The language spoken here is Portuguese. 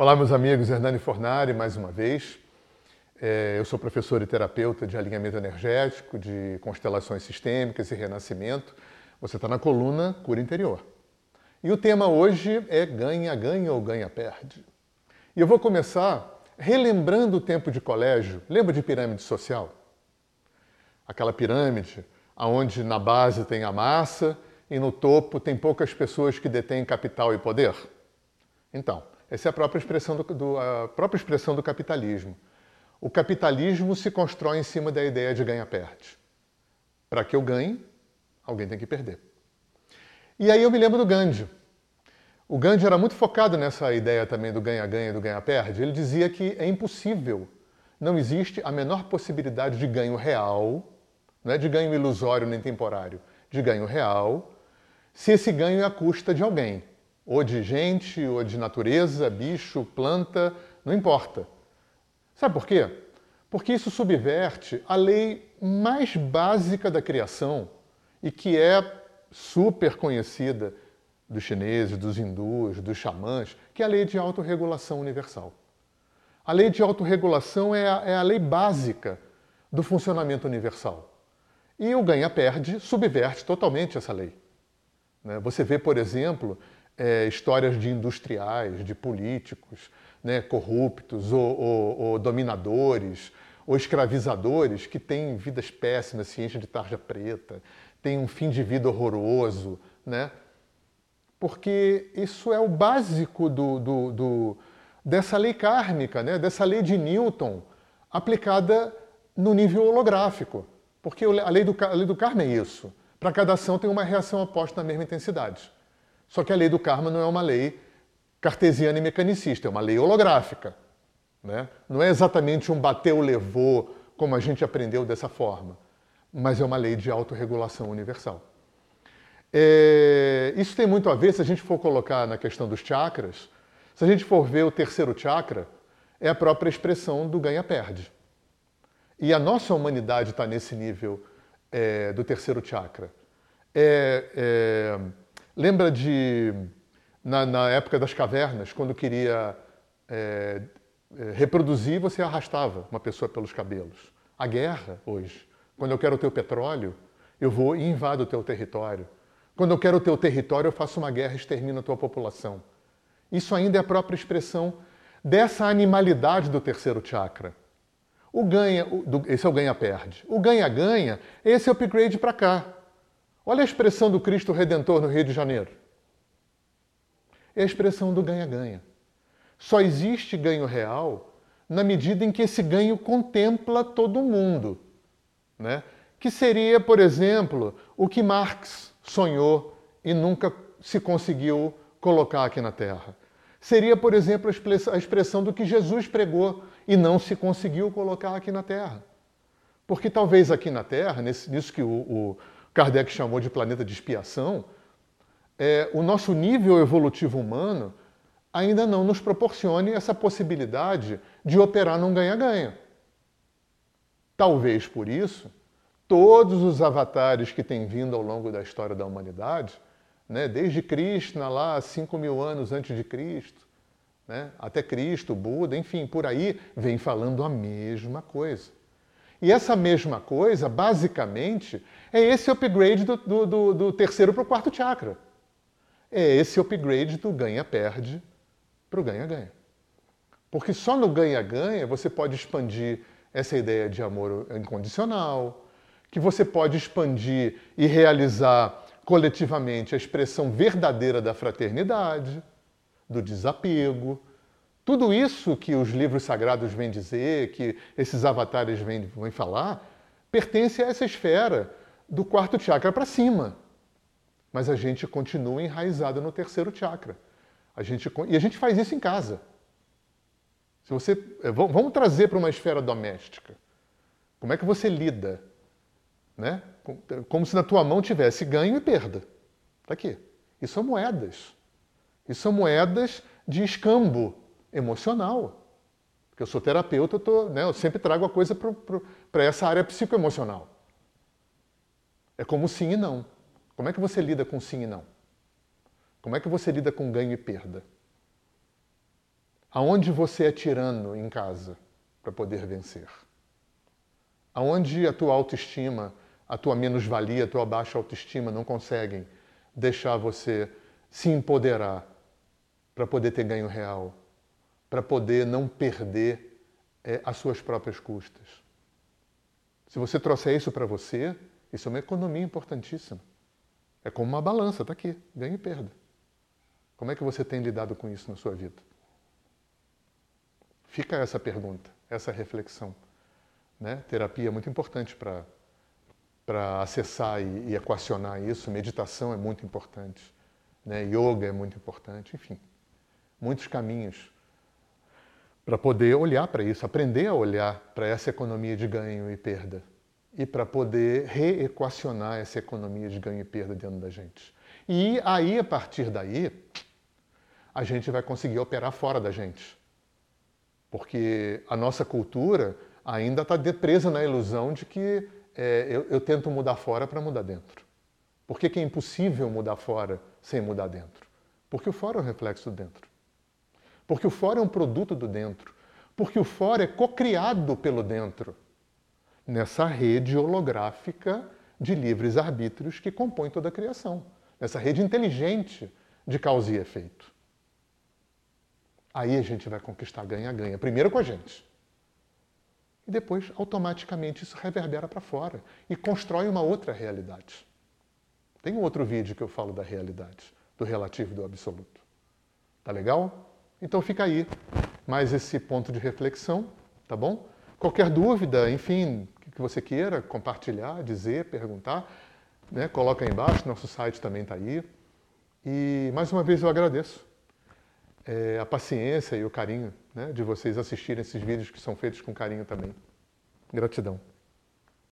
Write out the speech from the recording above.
Olá, meus amigos, Hernani Fornari, mais uma vez. É, eu sou professor e terapeuta de alinhamento energético, de constelações sistêmicas e renascimento. Você está na coluna Cura Interior. E o tema hoje é ganha-ganha ou ganha-perde. E eu vou começar relembrando o tempo de colégio. Lembra de pirâmide social? Aquela pirâmide onde na base tem a massa e no topo tem poucas pessoas que detêm capital e poder? Então, essa é a própria expressão do, do, a própria expressão do capitalismo. O capitalismo se constrói em cima da ideia de ganha-perde. Para que eu ganhe, alguém tem que perder. E aí eu me lembro do Gandhi. O Gandhi era muito focado nessa ideia também do ganha-ganha, do ganha-perde. Ele dizia que é impossível, não existe a menor possibilidade de ganho real, não é de ganho ilusório nem temporário, de ganho real, se esse ganho é à custa de alguém ou de gente, ou de natureza, bicho, planta, não importa. Sabe por quê? Porque isso subverte a lei mais básica da criação e que é super conhecida dos chineses, dos hindus, dos xamãs, que é a lei de autorregulação universal. A lei de autorregulação é a, é a lei básica do funcionamento universal. E o ganha-perde subverte totalmente essa lei. Né? Você vê, por exemplo, é, histórias de industriais, de políticos né, corruptos ou, ou, ou, dominadores ou escravizadores que têm vidas péssimas, se enchem de tarja preta, têm um fim de vida horroroso, né? Porque isso é o básico do, do, do, dessa lei kármica, né? dessa lei de Newton aplicada no nível holográfico. Porque a lei do, a lei do karma é isso. Para cada ação tem uma reação oposta na mesma intensidade. Só que a lei do karma não é uma lei cartesiana e mecanicista, é uma lei holográfica. Né? Não é exatamente um bateu, levou, como a gente aprendeu dessa forma, mas é uma lei de autorregulação universal. É, isso tem muito a ver, se a gente for colocar na questão dos chakras, se a gente for ver o terceiro chakra, é a própria expressão do ganha-perde. E a nossa humanidade está nesse nível é, do terceiro chakra. É, é Lembra de, na, na época das cavernas, quando queria é, é, reproduzir, você arrastava uma pessoa pelos cabelos. A guerra, hoje, quando eu quero o teu petróleo, eu vou e invado o teu território. Quando eu quero o teu território, eu faço uma guerra e extermino a tua população. Isso ainda é a própria expressão dessa animalidade do terceiro chakra. O ganha, esse é o ganha-perde. O ganha-ganha, esse é o upgrade para cá. Olha a expressão do Cristo Redentor no Rio de Janeiro. É a expressão do ganha-ganha. Só existe ganho real na medida em que esse ganho contempla todo mundo. Né? Que seria, por exemplo, o que Marx sonhou e nunca se conseguiu colocar aqui na Terra. Seria, por exemplo, a expressão do que Jesus pregou e não se conseguiu colocar aqui na Terra. Porque talvez aqui na Terra, nisso que o, o Kardec chamou de planeta de expiação, é, o nosso nível evolutivo humano ainda não nos proporcione essa possibilidade de operar num ganha-ganha. Talvez por isso, todos os avatares que têm vindo ao longo da história da humanidade, né, desde Krishna lá, 5 mil anos antes de Cristo, né, até Cristo, Buda, enfim, por aí, vem falando a mesma coisa. E essa mesma coisa, basicamente, é esse upgrade do, do, do, do terceiro para o quarto chakra. É esse upgrade do ganha-perde para o ganha-ganha. Porque só no ganha-ganha você pode expandir essa ideia de amor incondicional, que você pode expandir e realizar coletivamente a expressão verdadeira da fraternidade, do desapego, tudo isso que os livros sagrados vêm dizer, que esses avatares vêm, vêm falar, pertence a essa esfera do quarto chakra para cima. Mas a gente continua enraizado no terceiro chakra. A gente, e a gente faz isso em casa. Se você, eh, vamos trazer para uma esfera doméstica. Como é que você lida? Né? Como se na tua mão tivesse ganho e perda. Está aqui. Isso são moedas. Isso são moedas de escambo emocional. Porque eu sou terapeuta, eu, tô, né, eu sempre trago a coisa para essa área psicoemocional. É como sim e não. Como é que você lida com sim e não? Como é que você lida com ganho e perda? Aonde você é tirano em casa para poder vencer? Aonde a tua autoestima, a tua menos-valia, a tua baixa autoestima não conseguem deixar você se empoderar para poder ter ganho real, para poder não perder é, as suas próprias custas. Se você trouxer isso para você, isso é uma economia importantíssima. É como uma balança, está aqui, ganho e perda. Como é que você tem lidado com isso na sua vida? Fica essa pergunta, essa reflexão. Né? Terapia é muito importante para acessar e, e equacionar isso, meditação é muito importante, né? yoga é muito importante, enfim, muitos caminhos para poder olhar para isso, aprender a olhar para essa economia de ganho e perda e para poder reequacionar essa economia de ganho e perda dentro da gente. E aí, a partir daí, a gente vai conseguir operar fora da gente. Porque a nossa cultura ainda está presa na ilusão de que é, eu, eu, tento mudar fora para mudar dentro. Por que, que é impossível mudar fora sem mudar dentro? Porque o fora é um reflexo do dentro. Porque o fora é um produto do dentro. Porque o fora é cocriado pelo dentro nessa rede holográfica de livres arbítrios que compõe toda a criação, nessa rede inteligente de causa e efeito. Aí a gente vai conquistar ganha-ganha, primeiro com a gente. E depois, automaticamente, isso reverbera para fora e constrói uma outra realidade. Tem um outro vídeo que eu falo da realidade, do relativo e do absoluto. Tá legal? Então fica aí mais esse ponto de reflexão, tá bom? Qualquer dúvida, enfim, que você queira compartilhar, dizer, perguntar, né? coloca aí embaixo, nosso site também está aí. E mais uma vez eu agradeço é, a paciência e o carinho né, de vocês assistirem esses vídeos que são feitos com carinho também. Gratidão.